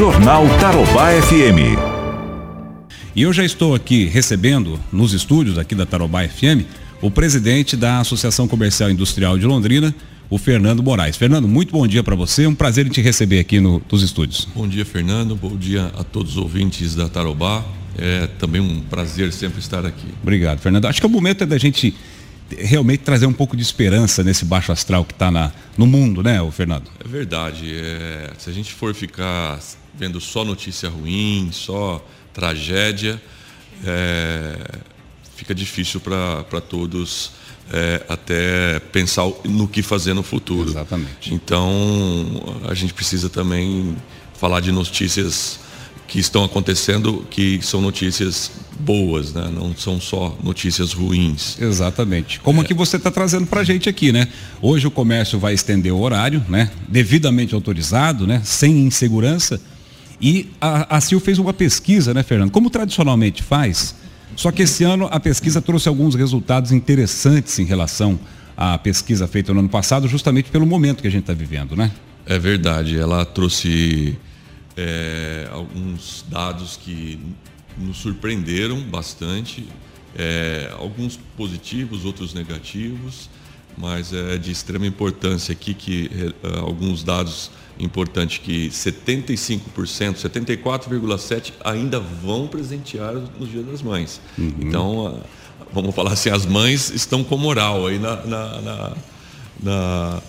Jornal Tarobá FM. E eu já estou aqui recebendo nos estúdios aqui da Tarobá FM o presidente da Associação Comercial Industrial de Londrina, o Fernando Moraes. Fernando, muito bom dia para você, um prazer em te receber aqui no, nos estúdios. Bom dia, Fernando, bom dia a todos os ouvintes da Tarobá. É também um prazer sempre estar aqui. Obrigado, Fernando. Acho que o momento é da gente realmente trazer um pouco de esperança nesse baixo astral que está no mundo, né, o Fernando? É verdade. É, se a gente for ficar vendo só notícia ruim, só tragédia, é, fica difícil para todos é, até pensar no que fazer no futuro. Exatamente. Então, a gente precisa também falar de notícias que estão acontecendo, que são notícias boas, né? não são só notícias ruins. Exatamente. Como é. que você está trazendo para a gente aqui, né? Hoje o comércio vai estender o horário, né? Devidamente autorizado, né? Sem insegurança. E a, a CIL fez uma pesquisa, né, Fernando? Como tradicionalmente faz, só que esse ano a pesquisa trouxe alguns resultados interessantes em relação à pesquisa feita no ano passado, justamente pelo momento que a gente está vivendo, né? É verdade. Ela trouxe é, alguns dados que nos surpreenderam bastante, é, alguns positivos, outros negativos, mas é de extrema importância aqui que é, alguns dados importantes que 75%, 74,7% ainda vão presentear nos Dia das Mães. Uhum. Então, vamos falar assim, as mães estão com moral aí na, na, na, na,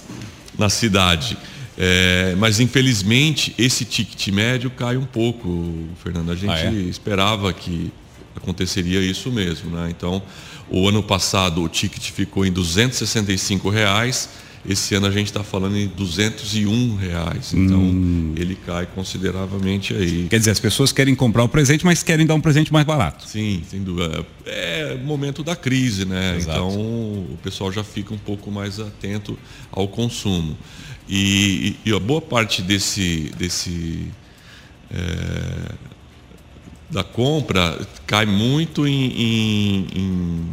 na cidade. É, mas infelizmente esse ticket médio cai um pouco, Fernando. A gente ah, é? esperava que aconteceria isso mesmo, né? Então, o ano passado o ticket ficou em 265 reais. Esse ano a gente está falando em 201 reais. Então hum. ele cai consideravelmente aí. Quer dizer, as pessoas querem comprar o presente, mas querem dar um presente mais barato. Sim, sem dúvida. É momento da crise, né? Exato. Então o pessoal já fica um pouco mais atento ao consumo. E, e a boa parte desse, desse é, da compra cai muito em, em, em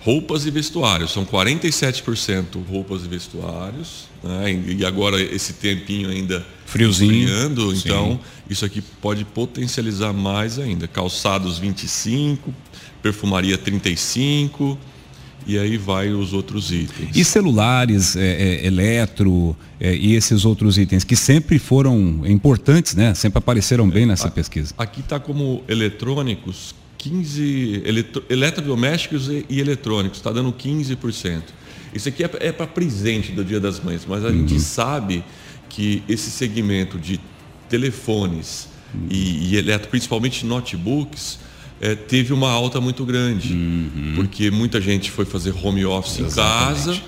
roupas e vestuários. São 47% roupas e vestuários. Né? E agora esse tempinho ainda friozinho. Friando, então isso aqui pode potencializar mais ainda. Calçados 25, perfumaria 35 e aí vai os outros itens. E celulares, é, é, eletro é, e esses outros itens que sempre foram importantes, né? Sempre apareceram bem nessa a, pesquisa. Aqui está como eletrônicos 15 eletro, eletrodomésticos e, e eletrônicos, está dando 15%. Isso aqui é, é para presente do Dia das Mães, mas a uhum. gente sabe que esse segmento de telefones uhum. e, e eletro, principalmente notebooks, é, teve uma alta muito grande, uhum. porque muita gente foi fazer home office Exatamente. em casa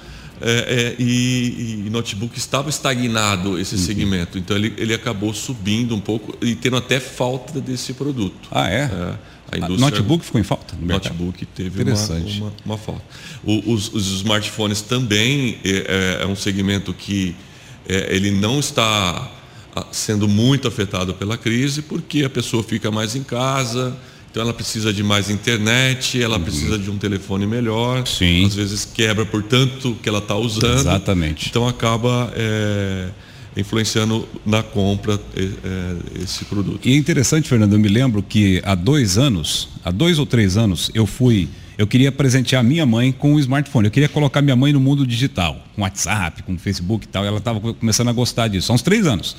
é, é, e, e, notebook estava estagnado esse uhum. segmento, então ele, ele acabou subindo um pouco e tendo até falta desse produto. Ah, é? é a indústria, notebook ficou em falta? No notebook teve uma, uma, uma, falta. O, os, os, smartphones também é, é, é um segmento que é, ele não está ah, sendo muito afetado pela crise, porque a pessoa fica mais em casa, então ela precisa de mais internet, ela uhum. precisa de um telefone melhor. Sim. Às vezes quebra por tanto que ela está usando. Exatamente. Então acaba é, influenciando na compra é, esse produto. E é interessante, Fernando, eu me lembro que há dois anos, há dois ou três anos, eu fui, eu queria presentear minha mãe com um smartphone. Eu queria colocar minha mãe no mundo digital, com WhatsApp, com Facebook e tal. Ela estava começando a gostar disso, há uns três anos.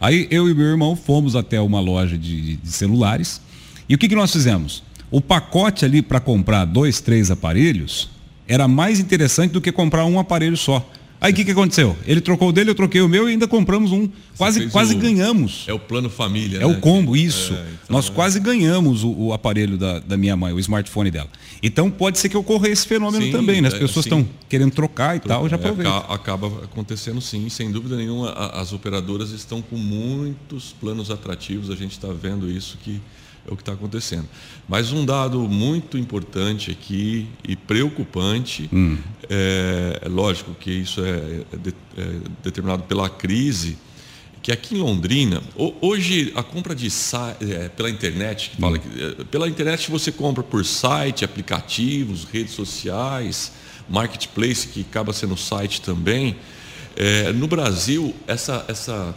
Aí eu e meu irmão fomos até uma loja de, de celulares e o que, que nós fizemos? O pacote ali para comprar dois, três aparelhos era mais interessante do que comprar um aparelho só. Aí o que, que aconteceu? Ele trocou o dele, eu troquei o meu e ainda compramos um. quase quase o, ganhamos. É o plano família. É né? o combo, isso. É, então Nós é... quase ganhamos o, o aparelho da, da, minha mãe, o smartphone dela. Então pode ser que ocorra esse fenômeno sim, também, né? As é, pessoas estão querendo trocar e tal, já aproveita. Acaba acontecendo sim, sem dúvida nenhuma. As operadoras estão com muitos planos atrativos, a gente está vendo isso que é o que está acontecendo. Mas um dado muito importante aqui e preocupante, hum. é, é, lógico que isso é, é, de, é, determinado pela crise, que aqui em Londrina, hoje a compra de é, pela internet, que fala hum. que, é, pela internet você compra por site, aplicativos, redes sociais, marketplace, que acaba sendo site também. no Brasil, essa, essa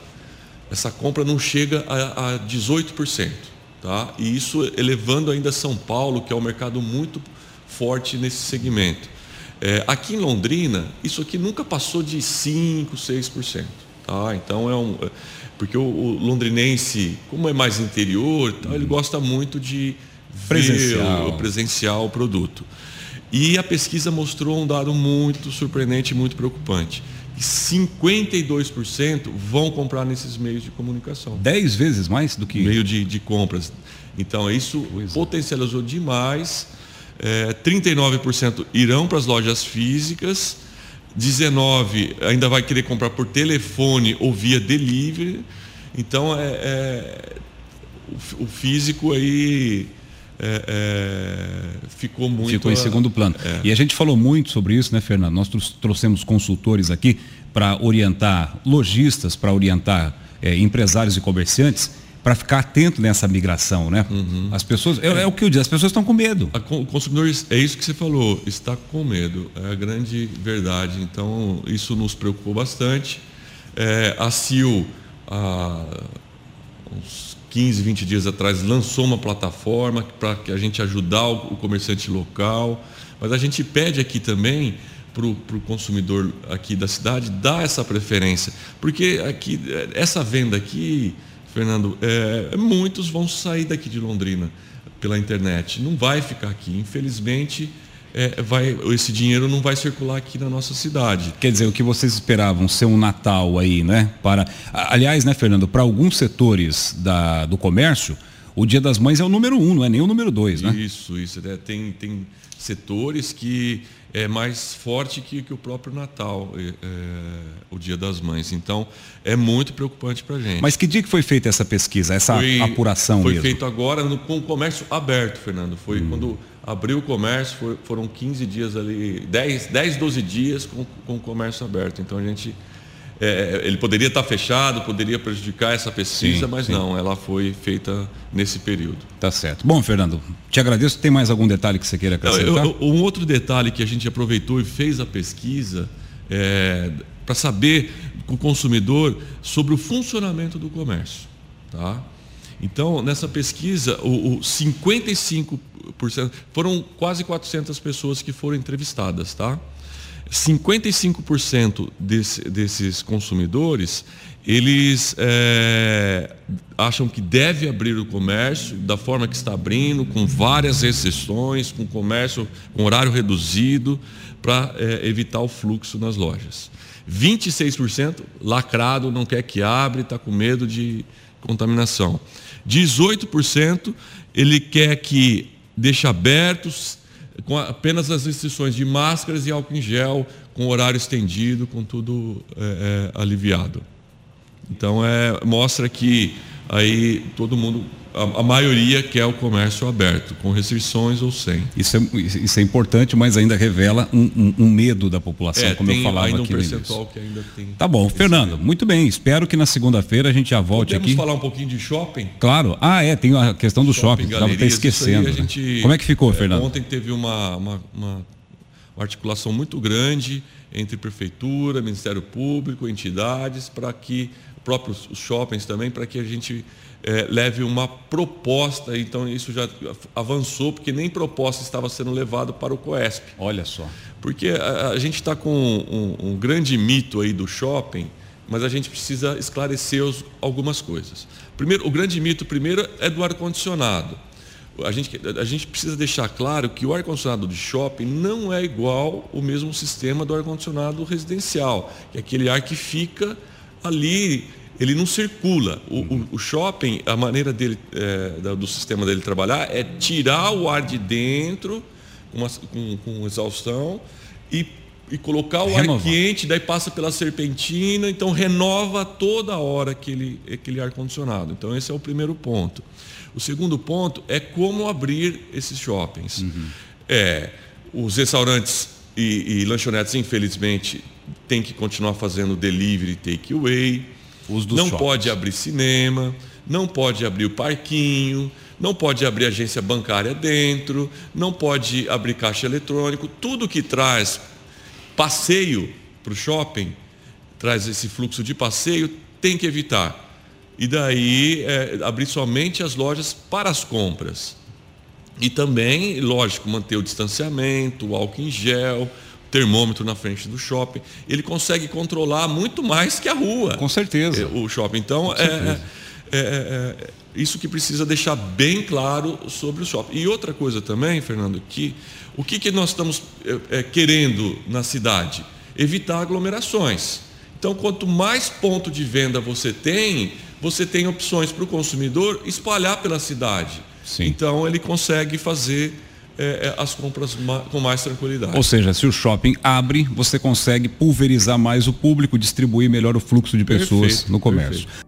essa compra não chega a, a 18%. Tá? E isso elevando ainda São Paulo, que é um mercado muito forte nesse segmento. É, aqui em Londrina, isso aqui nunca passou de 5%, 6%. Tá? Então é um. Porque o, o londrinense, como é mais interior, tá, ele gosta muito de presencial. ver presencial o produto. E a pesquisa mostrou um dado muito surpreendente e muito preocupante. 52% vão comprar nesses meios de comunicação. 10 vezes mais do que. Meio de, de compras. Então, isso pois potencializou é. demais. É, 39% irão para as lojas físicas, 19% ainda vai querer comprar por telefone ou via delivery. Então, é, é o, o físico aí é, é, ficou muito. Ficou em segundo plano. É. E a gente falou muito sobre isso, né, Fernando? Nós trouxemos consultores aqui para orientar lojistas, para orientar é, empresários e comerciantes, para ficar atento nessa migração, né? Uhum. As pessoas, é, é, o que eu digo, as pessoas estão com medo. o consumidor, é isso que você falou, está com medo, é a grande verdade. Então, isso nos preocupou bastante. É, a CIL, há uns 15, 20 dias atrás, lançou uma plataforma para que a gente ajudar o comerciante local. Mas a gente pede aqui também para o consumidor aqui da cidade dar essa preferência. Porque aqui, essa venda aqui, Fernando, é, muitos vão sair daqui de Londrina pela internet. Não vai ficar aqui. Infelizmente, é, vai, esse dinheiro não vai circular aqui na nossa cidade. Quer dizer, o que vocês esperavam ser um Natal aí, né? Para, aliás, né, Fernando, para alguns setores da, do comércio, o Dia das Mães é o número um, não é nem o número dois, né? Isso, isso. Né? Tem, tem setores que é mais forte que, que o próprio Natal, é, é, o Dia das Mães. Então, é muito preocupante para a gente. Mas que dia que foi feita essa pesquisa, essa foi, apuração foi mesmo? Foi feito agora no, com o comércio aberto, Fernando. Foi hum. quando abriu o comércio, foi, foram 15 dias ali, 10, 10 12 dias com, com o comércio aberto. Então, a gente é, ele poderia estar fechado, poderia prejudicar essa pesquisa, sim, mas sim. não, ela foi feita nesse período. Tá certo. Bom, Fernando, te agradeço. Tem mais algum detalhe que você queira acrescentar? Eu, eu, um outro detalhe que a gente aproveitou e fez a pesquisa é, para saber com o consumidor sobre o funcionamento do comércio. Tá? Então, nessa pesquisa, o, o 55% foram quase 400 pessoas que foram entrevistadas, tá? 55% desse, desses consumidores eles é, acham que deve abrir o comércio da forma que está abrindo, com várias restrições, com comércio com horário reduzido, para é, evitar o fluxo nas lojas. 26% lacrado, não quer que abra, está com medo de contaminação. 18% ele quer que deixe abertos com apenas as restrições de máscaras e álcool em gel, com horário estendido, com tudo é, é, aliviado. Então é, mostra que aí todo mundo a, a, maioria quer o comércio aberto, com restrições ou sem. Isso é, isso é importante, mas ainda revela um, um, um medo da população, é, como eu falava ainda aqui um percentual que ainda tem. Tá bom, Fernando, medo. muito bem. Espero que na segunda-feira a gente já volte Podemos aqui. Podemos falar um pouquinho de shopping? Claro. Ah, é, tem a questão do shopping. Estava até esquecendo. Né? Como é que ficou, é, Fernando? Ontem teve uma, uma, uma articulação muito grande entre prefeitura, Ministério Público, entidades, para que próprios shoppings também, para que a gente é, leve uma proposta, então isso já avançou, porque nem proposta estava sendo levado para o COESP. Olha só. Porque a, a gente está com um, um, grande mito aí do shopping, mas a gente precisa esclarecer os, algumas coisas. Primeiro, o grande mito primeiro é do ar-condicionado. A gente, a gente precisa deixar claro que o ar-condicionado de shopping não é igual o mesmo sistema do ar-condicionado residencial, que é aquele ar que fica ali ele não circula. O, o, o shopping, a maneira dele, é, do sistema dele trabalhar é tirar o ar de dentro com, uma, com, com exaustão e, e colocar o Renovar. ar quente, daí passa pela serpentina, então renova toda hora aquele, aquele ar condicionado. Então esse é o primeiro ponto. O segundo ponto é como abrir esses shoppings. Uhum. É, os restaurantes e, e lanchonetes, infelizmente, têm que continuar fazendo delivery, takeaway não shoppings. pode abrir cinema, não pode abrir o parquinho, não pode abrir agência bancária dentro, não pode abrir caixa eletrônico, tudo que traz passeio para o shopping, traz esse fluxo de passeio, tem que evitar. e daí é, abrir somente as lojas para as compras. E também, lógico, manter o distanciamento, o álcool em gel, termômetro na frente do shopping. Ele consegue controlar muito mais que a rua. Com certeza. É, o shopping. Então, é, é, é, é, isso que precisa deixar bem claro sobre o shopping. E outra coisa também, Fernando, que o que, que nós estamos é, querendo na cidade? Evitar aglomerações. Então, quanto mais ponto de venda você tem, você tem opções para o consumidor espalhar pela cidade. Sim. Então, ele consegue fazer é, as compras com mais tranquilidade. Ou seja, se o shopping abre, você consegue pulverizar mais o público, distribuir melhor o fluxo de pessoas perfeito, no comércio. Perfeito.